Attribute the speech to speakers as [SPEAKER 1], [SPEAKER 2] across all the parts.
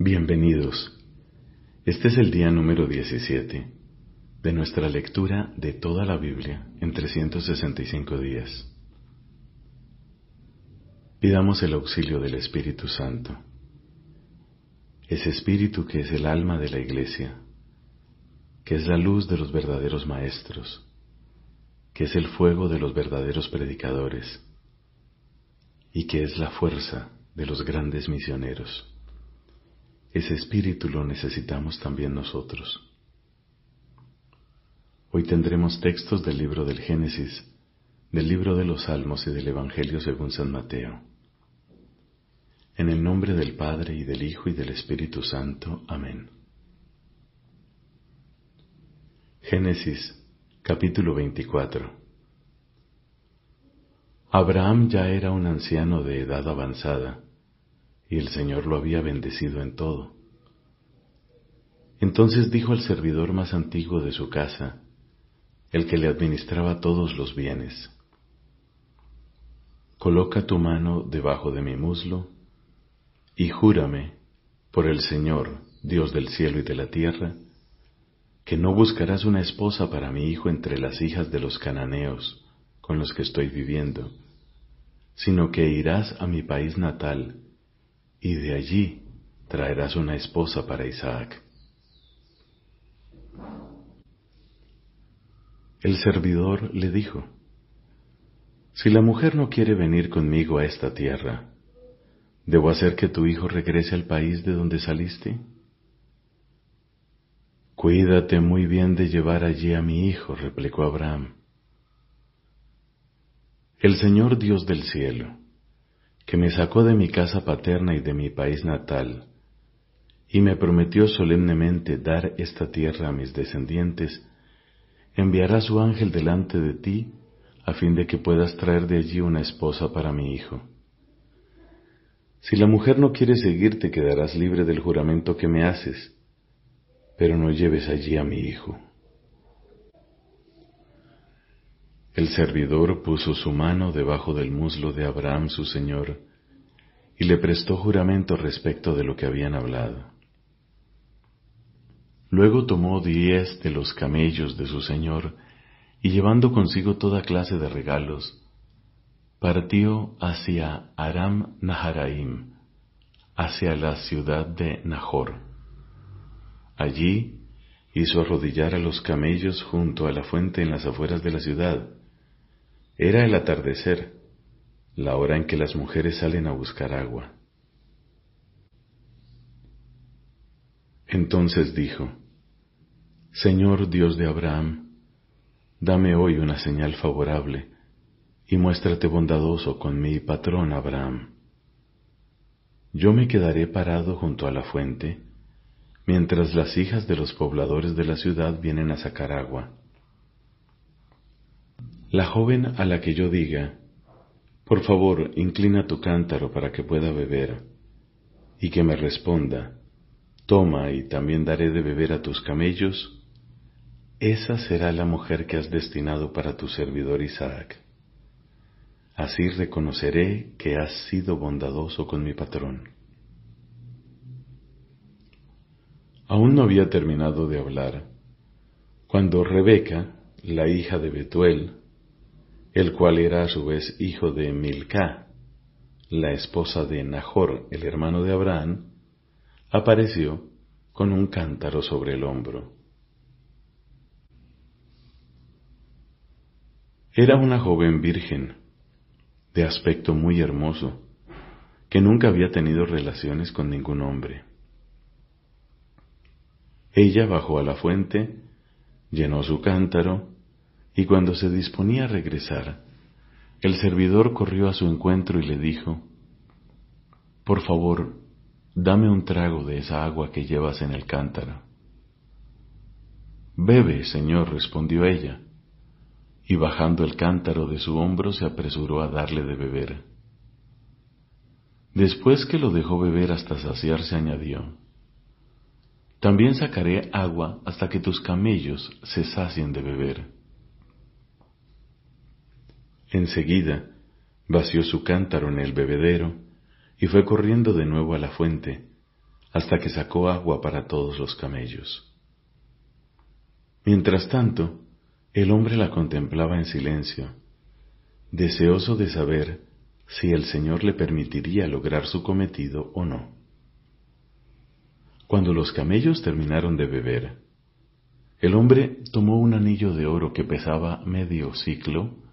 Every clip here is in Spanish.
[SPEAKER 1] Bienvenidos. Este es el día número 17 de nuestra lectura de toda la Biblia en 365 días. Pidamos el auxilio del Espíritu Santo, ese Espíritu que es el alma de la Iglesia, que es la luz de los verdaderos maestros, que es el fuego de los verdaderos predicadores y que es la fuerza de los grandes misioneros. Ese espíritu lo necesitamos también nosotros. Hoy tendremos textos del libro del Génesis, del libro de los Salmos y del Evangelio según San Mateo. En el nombre del Padre y del Hijo y del Espíritu Santo. Amén. Génesis capítulo 24 Abraham ya era un anciano de edad avanzada y el Señor lo había bendecido en todo. Entonces dijo al servidor más antiguo de su casa, el que le administraba todos los bienes, Coloca tu mano debajo de mi muslo y júrame por el Señor, Dios del cielo y de la tierra, que no buscarás una esposa para mi hijo entre las hijas de los cananeos con los que estoy viviendo, sino que irás a mi país natal y de allí traerás una esposa para Isaac. El servidor le dijo, Si la mujer no quiere venir conmigo a esta tierra, ¿debo hacer que tu hijo regrese al país de donde saliste? Cuídate muy bien de llevar allí a mi hijo, replicó Abraham. El Señor Dios del cielo, que me sacó de mi casa paterna y de mi país natal, y me prometió solemnemente dar esta tierra a mis descendientes, enviará su ángel delante de ti, a fin de que puedas traer de allí una esposa para mi hijo. Si la mujer no quiere seguirte, quedarás libre del juramento que me haces, pero no lleves allí a mi hijo. El servidor puso su mano debajo del muslo de Abraham su señor y le prestó juramento respecto de lo que habían hablado. Luego tomó diez de los camellos de su señor y llevando consigo toda clase de regalos, partió hacia Aram Naharaim, hacia la ciudad de Nahor. Allí hizo arrodillar a los camellos junto a la fuente en las afueras de la ciudad, era el atardecer, la hora en que las mujeres salen a buscar agua. Entonces dijo, Señor Dios de Abraham, dame hoy una señal favorable y muéstrate bondadoso con mi patrón Abraham. Yo me quedaré parado junto a la fuente, mientras las hijas de los pobladores de la ciudad vienen a sacar agua. La joven a la que yo diga, por favor, inclina tu cántaro para que pueda beber, y que me responda, toma y también daré de beber a tus camellos, esa será la mujer que has destinado para tu servidor Isaac. Así reconoceré que has sido bondadoso con mi patrón. Aún no había terminado de hablar, cuando Rebeca, la hija de Betuel, el cual era a su vez hijo de Milcá, la esposa de Nahor, el hermano de Abraham, apareció con un cántaro sobre el hombro. Era una joven virgen, de aspecto muy hermoso, que nunca había tenido relaciones con ningún hombre. Ella bajó a la fuente, llenó su cántaro, y cuando se disponía a regresar, el servidor corrió a su encuentro y le dijo, Por favor, dame un trago de esa agua que llevas en el cántaro. Bebe, señor, respondió ella, y bajando el cántaro de su hombro se apresuró a darle de beber. Después que lo dejó beber hasta saciarse, añadió, También sacaré agua hasta que tus camellos se sacien de beber. Enseguida vació su cántaro en el bebedero y fue corriendo de nuevo a la fuente, hasta que sacó agua para todos los camellos. Mientras tanto, el hombre la contemplaba en silencio, deseoso de saber si el Señor le permitiría lograr su cometido o no. Cuando los camellos terminaron de beber, el hombre tomó un anillo de oro que pesaba medio ciclo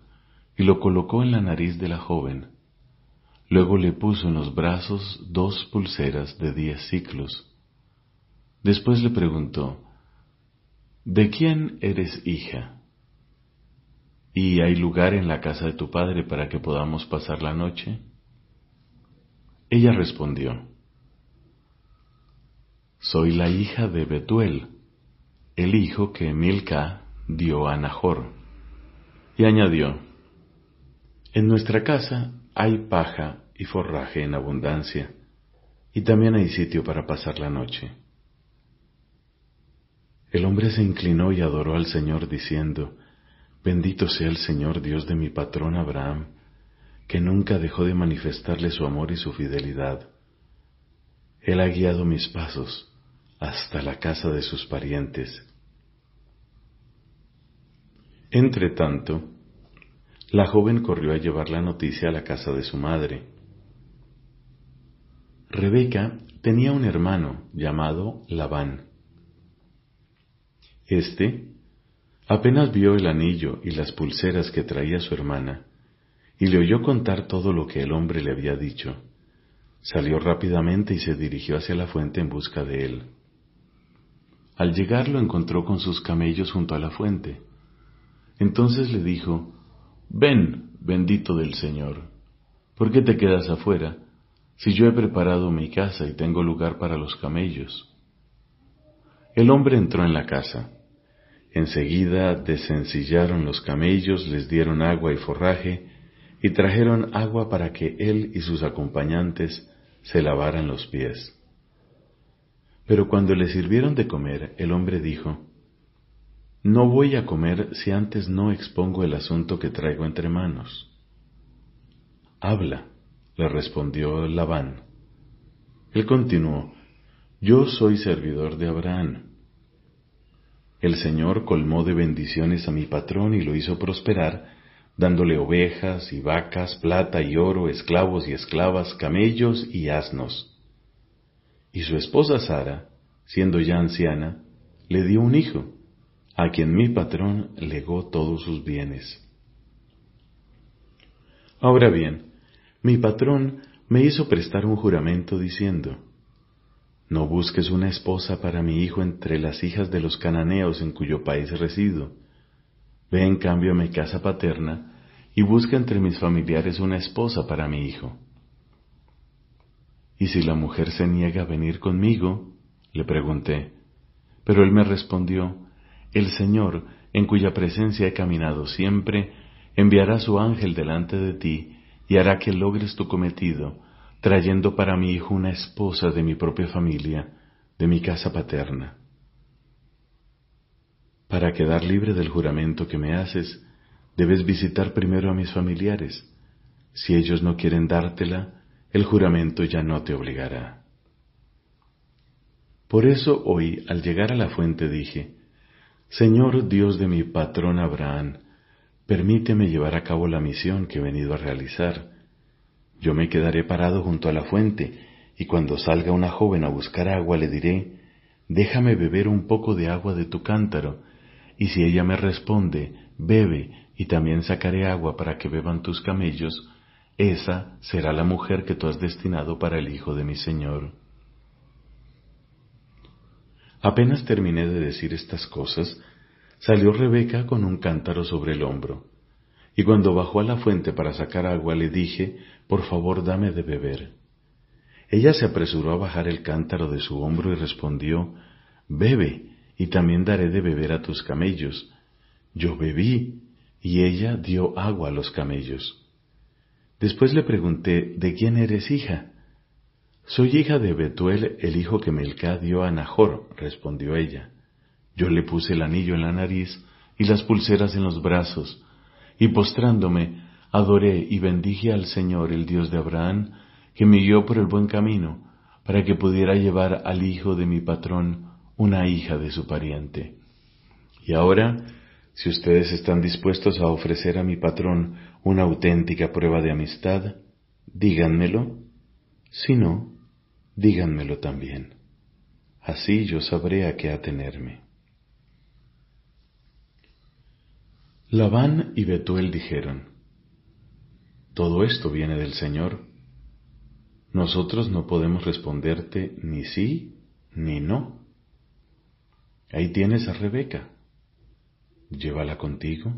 [SPEAKER 1] y lo colocó en la nariz de la joven. Luego le puso en los brazos dos pulseras de diez ciclos. Después le preguntó, ¿De quién eres hija? ¿Y hay lugar en la casa de tu padre para que podamos pasar la noche? Ella respondió, Soy la hija de Betuel, el hijo que Milca dio a Nahor. Y añadió, En nuestra casa hay paja y forraje en abundancia, y también hay sitio para pasar la noche. El hombre se inclinó y adoró al Señor diciendo, Bendito sea el Señor Dios de mi patrón Abraham, que nunca dejó de manifestarle su amor y su fidelidad. Él ha guiado mis pasos hasta la casa de sus parientes. Entre tanto, la joven corrió a llevar la noticia a la casa de su madre. Rebeca tenía un hermano llamado Labán. Este apenas vio el anillo y las pulseras que traía su hermana, y le oyó contar todo lo que el hombre le había dicho. Salió rápidamente y se dirigió hacia la fuente en busca de él. Al llegar lo encontró con sus camellos junto a la fuente. Entonces le dijo, Ven, bendito del Señor, ¿por qué te quedas afuera, si yo he preparado mi casa y tengo lugar para los camellos? El hombre entró en la casa. Enseguida desencillaron los camellos, les dieron agua y forraje, y trajeron agua para que él y sus acompañantes se lavaran los pies. Pero cuando le sirvieron de comer, el hombre dijo, No voy a comer si antes no expongo el asunto que traigo entre manos. Habla, le respondió Labán. Él continuó, Yo soy servidor de Abraham. El Señor colmó de bendiciones a mi patrón y lo hizo prosperar, dándole ovejas y vacas, plata y oro, esclavos y esclavas, camellos y asnos. Y su esposa Sara, siendo ya anciana, le dio un hijo, a quien mi patrón legó todos sus bienes. Ahora bien, mi patrón me hizo prestar un juramento diciendo, no busques una esposa para mi hijo entre las hijas de los cananeos en cuyo país resido. Ve en cambio a mi casa paterna y busca entre mis familiares una esposa para mi hijo. ¿Y si la mujer se niega a venir conmigo? le pregunté. Pero él me respondió, El Señor, en cuya presencia he caminado siempre, enviará su ángel delante de ti y hará que logres tu cometido, trayendo para mi hijo una esposa de mi propia familia, de mi casa paterna. Para quedar libre del juramento que me haces, debes visitar primero a mis familiares. Si ellos no quieren dártela, el juramento ya no te obligará. Por eso hoy, al llegar a la fuente, dije, Señor Dios de mi patrón Abraham, permíteme llevar a cabo la misión que he venido a realizar yo me quedaré parado junto a la fuente, y cuando salga una joven a buscar agua le diré, déjame beber un poco de agua de tu cántaro, y si ella me responde, bebe, y también sacaré agua para que beban tus camellos, esa será la mujer que tú has destinado para el hijo de mi Señor. Apenas terminé de decir estas cosas, salió Rebeca con un cántaro sobre el hombro. Y cuando bajó a la fuente para sacar agua le dije, por favor dame de beber. Ella se apresuró a bajar el cántaro de su hombro y respondió, Bebe, y también daré de beber a tus camellos. Yo bebí, y ella dio agua a los camellos. Después le pregunté, ¿de quién eres hija? Soy hija de Betuel, el hijo que Melcá dio a Nahor, respondió ella. Yo le puse el anillo en la nariz y las pulseras en los brazos, y postrándome, adoré y bendije al Señor, el Dios de Abraham, que me guió por el buen camino, para que pudiera llevar al hijo de mi patrón una hija de su pariente. Y ahora, si ustedes están dispuestos a ofrecer a mi patrón una auténtica prueba de amistad, díganmelo. Si no, díganmelo también. Así yo sabré a qué atenerme. Labán y Betuel dijeron, Todo esto viene del Señor. Nosotros no podemos responderte ni sí ni no. Ahí tienes a Rebeca. Llévala contigo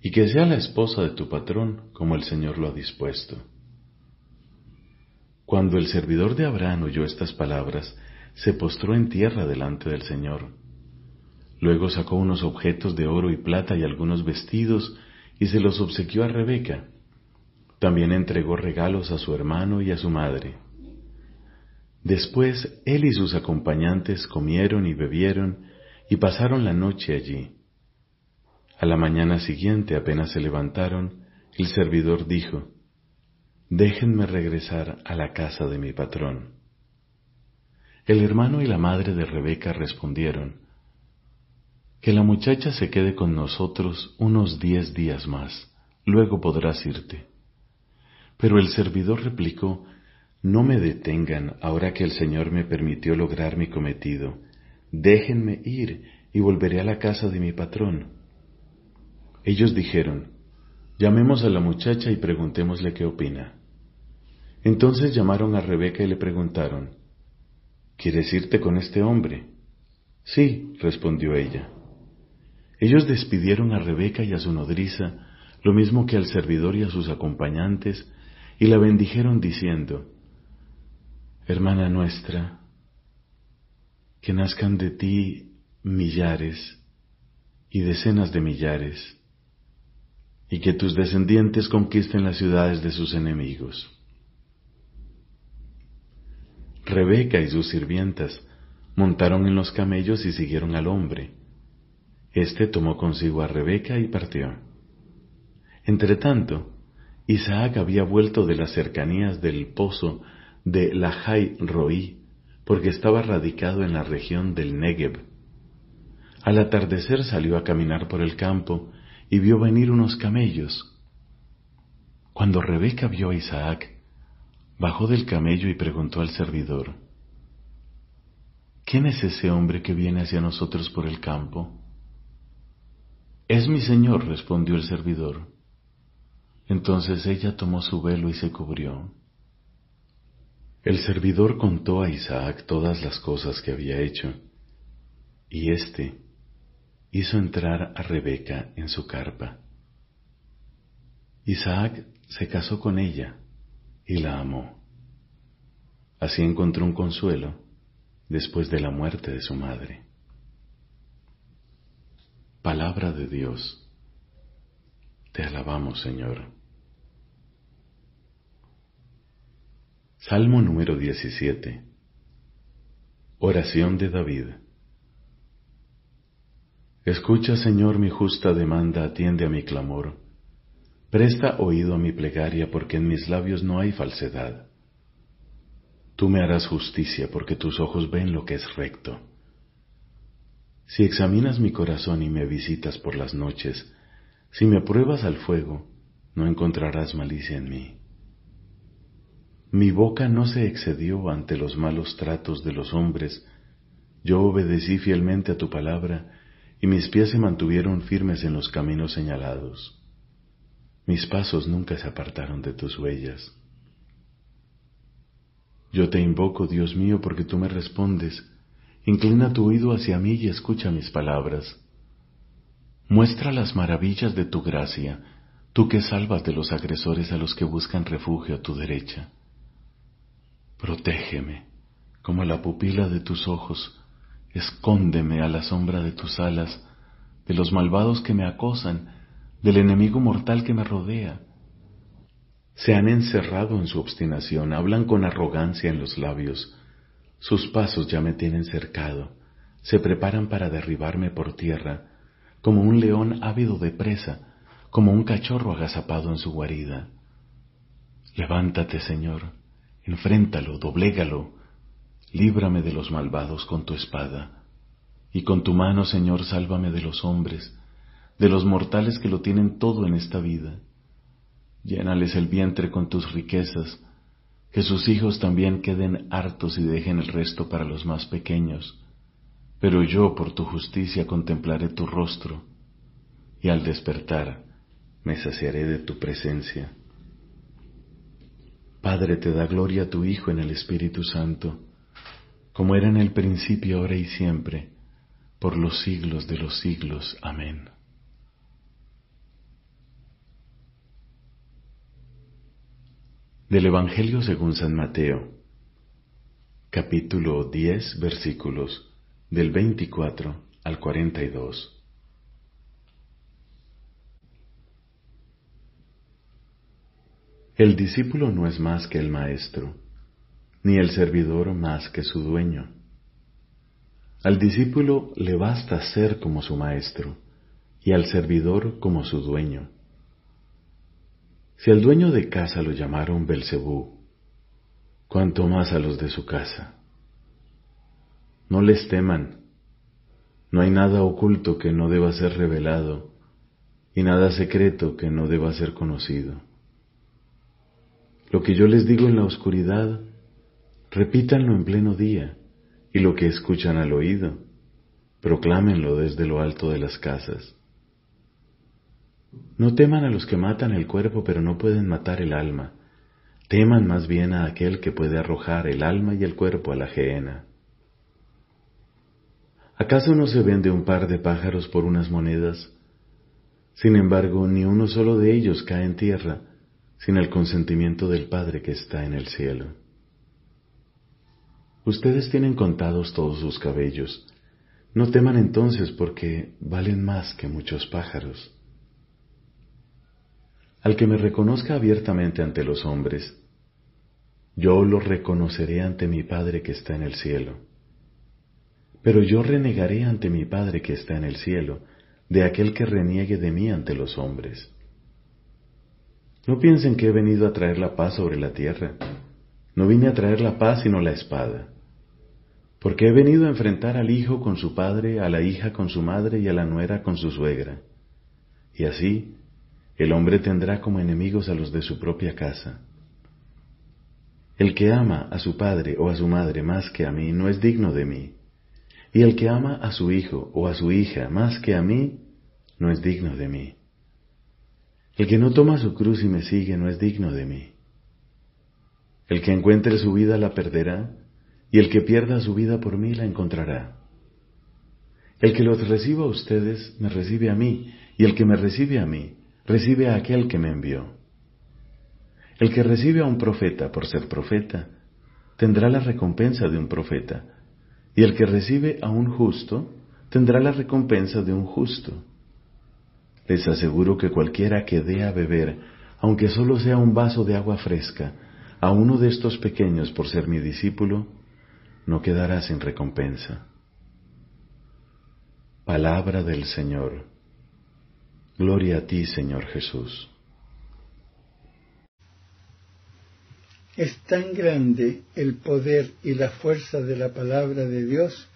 [SPEAKER 1] y que sea la esposa de tu patrón como el Señor lo ha dispuesto. Cuando el servidor de Abraham oyó estas palabras, se postró en tierra delante del Señor. Luego sacó unos objetos de oro y plata y algunos vestidos y se los obsequió a Rebeca. También entregó regalos a su hermano y a su madre. Después él y sus acompañantes comieron y bebieron y pasaron la noche allí. A la mañana siguiente, apenas se levantaron, el servidor dijo, Déjenme regresar a la casa de mi patrón. El hermano y la madre de Rebeca respondieron, Que la muchacha se quede con nosotros unos diez días más, luego podrás irte. Pero el servidor replicó, No me detengan ahora que el Señor me permitió lograr mi cometido. Déjenme ir y volveré a la casa de mi patrón. Ellos dijeron, Llamemos a la muchacha y preguntémosle qué opina. Entonces llamaron a Rebeca y le preguntaron, ¿Quieres irte con este hombre? Sí, respondió ella. Ellos despidieron a Rebeca y a su nodriza, lo mismo que al servidor y a sus acompañantes, y la bendijeron diciendo, Hermana nuestra, que nazcan de ti millares y decenas de millares, y que tus descendientes conquisten las ciudades de sus enemigos. Rebeca y sus sirvientas montaron en los camellos y siguieron al hombre. Este tomó consigo a Rebeca y partió. Entretanto, Isaac había vuelto de las cercanías del pozo de Lahai Roí, porque estaba radicado en la región del Negev. Al atardecer salió a caminar por el campo y vio venir unos camellos. Cuando Rebeca vio a Isaac, Bajó del camello y preguntó al servidor, ¿quién es ese hombre que viene hacia nosotros por el campo? Es mi señor, respondió el servidor. Entonces ella tomó su velo y se cubrió. El servidor contó a Isaac todas las cosas que había hecho, y éste hizo entrar a Rebeca en su carpa. Isaac se casó con ella y la amó. Así encontró un consuelo después de la muerte de su madre. Palabra de Dios. Te alabamos, Señor. Salmo número 17. Oración de David. Escucha, Señor, mi justa demanda, atiende a mi clamor Presta oído a mi plegaria porque en mis labios no hay falsedad. Tú me harás justicia porque tus ojos ven lo que es recto. Si examinas mi corazón y me visitas por las noches, si me pruebas al fuego, no encontrarás malicia en mí. Mi boca no se excedió ante los malos tratos de los hombres, yo obedecí fielmente a tu palabra, y mis pies se mantuvieron firmes en los caminos señalados. Mis pasos nunca se apartaron de tus huellas. Yo te invoco, Dios mío, porque tú me respondes. Inclina tu oído hacia mí y escucha mis palabras. Muestra las maravillas de tu gracia, tú que salvas de los agresores a los que buscan refugio a tu derecha. Protégeme como la pupila de tus ojos, escóndeme a la sombra de tus alas, de los malvados que me acosan, del enemigo mortal que me rodea. Se han encerrado en su obstinación, hablan con arrogancia en los labios. Sus pasos ya me tienen cercado, se preparan para derribarme por tierra, como un león ávido de presa, como un cachorro agazapado en su guarida. Levántate, Señor, enfréntalo, doblégalo, líbrame de los malvados con tu espada, y con tu mano, Señor, sálvame de los hombres, de los mortales que lo tienen todo en esta vida. Llénales el vientre con tus riquezas, que sus hijos también queden hartos y dejen el resto para los más pequeños. Pero yo, por tu justicia, contemplaré tu rostro, y al despertar me saciaré de tu presencia. Padre, te da gloria a tu Hijo en el Espíritu Santo, como era en el principio, ahora y siempre, por los siglos de los siglos. Amén. Del Evangelio según San Mateo, capítulo 10, versículos del 24 al 42. El discípulo no es más que el maestro, ni el servidor más que su dueño. Al discípulo le basta ser como su maestro, y al servidor como su dueño. Si al dueño de casa lo llamaron Belcebú, cuanto más a los de su casa. No les teman, no hay nada oculto que no deba ser revelado, y nada secreto que no deba ser conocido. Lo que yo les digo en la oscuridad, repítanlo en pleno día, y lo que escuchan al oído, proclámenlo desde lo alto de las casas. No teman a los que matan el cuerpo pero no pueden matar el alma. Teman más bien a aquel que puede arrojar el alma y el cuerpo a la gehenna. ¿Acaso no se vende un par de pájaros por unas monedas? Sin embargo, ni uno solo de ellos cae en tierra sin el consentimiento del Padre que está en el cielo. Ustedes tienen contados todos sus cabellos. No teman entonces porque valen más que muchos pájaros. Al que me reconozca abiertamente ante los hombres, yo lo reconoceré ante mi Padre que está en el cielo. Pero yo renegaré ante mi Padre que está en el cielo de aquel que reniegue de mí ante los hombres. No piensen que he venido a traer la paz sobre la tierra. No vine a traer la paz sino la espada. Porque he venido a enfrentar al hijo con su padre, a la hija con su madre y a la nuera con su suegra. Y así el hombre tendrá como enemigos a los de su propia casa. El que ama a su padre o a su madre más que a mí no es digno de mí, y el que ama a su hijo o a su hija más que a mí no es digno de mí. El que no toma su cruz y me sigue no es digno de mí. El que encuentre su vida la perderá, y el que pierda su vida por mí la encontrará. El que los reciba a ustedes me recibe a mí, y el que me recibe a mí recibe a aquel que me envió. El que recibe a un profeta por ser profeta, tendrá la recompensa de un profeta, y el que recibe a un justo, tendrá la recompensa de un justo. Les aseguro que cualquiera que dé a beber, aunque solo sea un vaso de agua fresca, a uno de estos pequeños por ser mi discípulo, no quedará sin recompensa. Palabra del Señor. Gloria a ti, Señor Jesús.
[SPEAKER 2] Es tan grande el poder y la fuerza de la palabra de Dios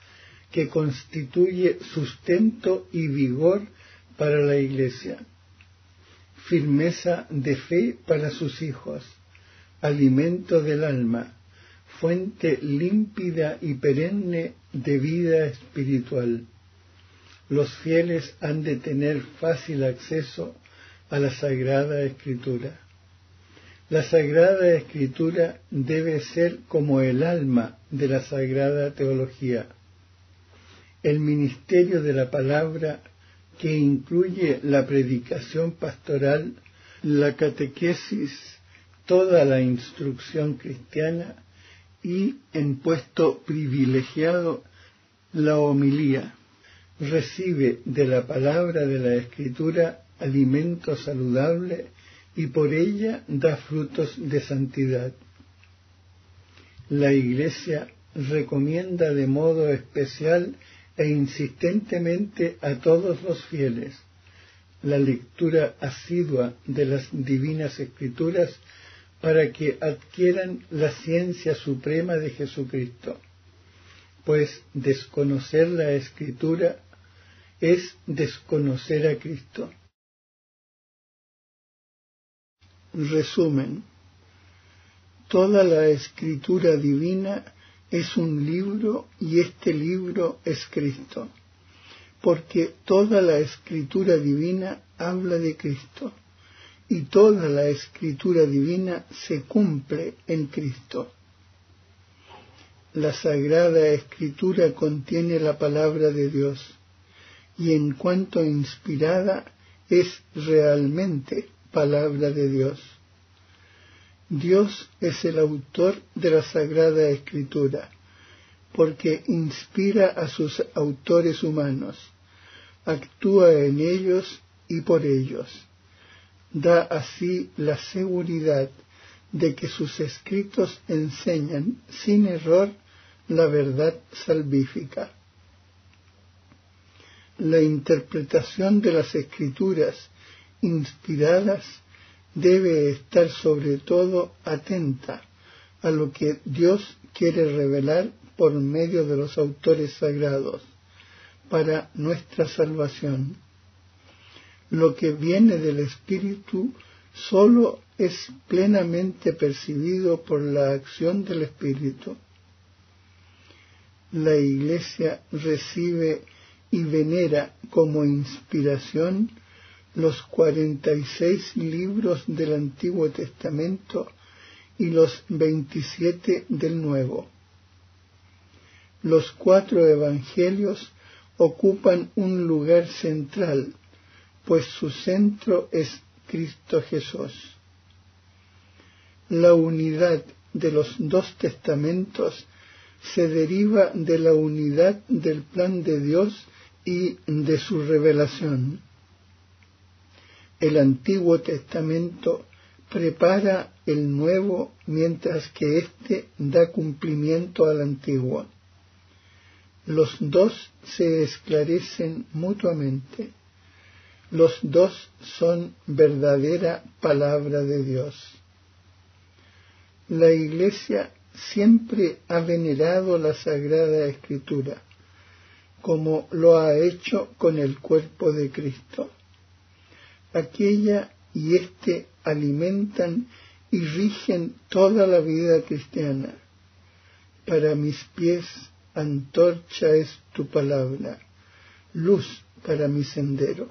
[SPEAKER 2] que constituye sustento y vigor para la Iglesia, firmeza de fe para sus hijos, alimento del alma, fuente límpida y perenne de vida espiritual los fieles han de tener fácil acceso a la Sagrada Escritura. La Sagrada Escritura debe ser como el alma de la Sagrada Teología. El ministerio de la palabra que incluye la predicación pastoral, la catequesis, toda la instrucción cristiana y, en puesto privilegiado, la homilía recibe de la palabra de la Escritura alimento saludable y por ella da frutos de santidad. La Iglesia recomienda de modo especial e insistentemente a todos los fieles la lectura asidua de las divinas escrituras para que adquieran la ciencia suprema de Jesucristo, pues desconocer la escritura es desconocer a Cristo. Resumen. Toda la escritura divina es un libro y este libro es Cristo, porque toda la escritura divina habla de Cristo y toda la escritura divina se cumple en Cristo. La sagrada escritura contiene la palabra de Dios y en cuanto inspirada es realmente palabra de Dios. Dios es el autor de la Sagrada Escritura, porque inspira a sus autores humanos, actúa en ellos y por ellos. Da así la seguridad de que sus escritos enseñan sin error la verdad salvífica. La interpretación de las escrituras inspiradas debe estar sobre todo atenta a lo que Dios quiere revelar por medio de los autores sagrados para nuestra salvación. Lo que viene del Espíritu solo es plenamente percibido por la acción del Espíritu. La Iglesia recibe y venera como inspiración los cuarenta y seis libros del Antiguo Testamento y los veintisiete del Nuevo. Los cuatro evangelios ocupan un lugar central, pues su centro es Cristo Jesús. La unidad de los dos testamentos se deriva de la unidad del plan de Dios y de su revelación el Antiguo Testamento prepara el Nuevo mientras que éste da cumplimiento al Antiguo. Los dos se esclarecen mutuamente. Los dos son verdadera palabra de Dios. La Iglesia siempre ha venerado la Sagrada Escritura, como lo ha hecho con el cuerpo de Cristo aquella y éste alimentan y rigen toda la vida cristiana. Para mis pies antorcha es tu palabra, luz para mi sendero.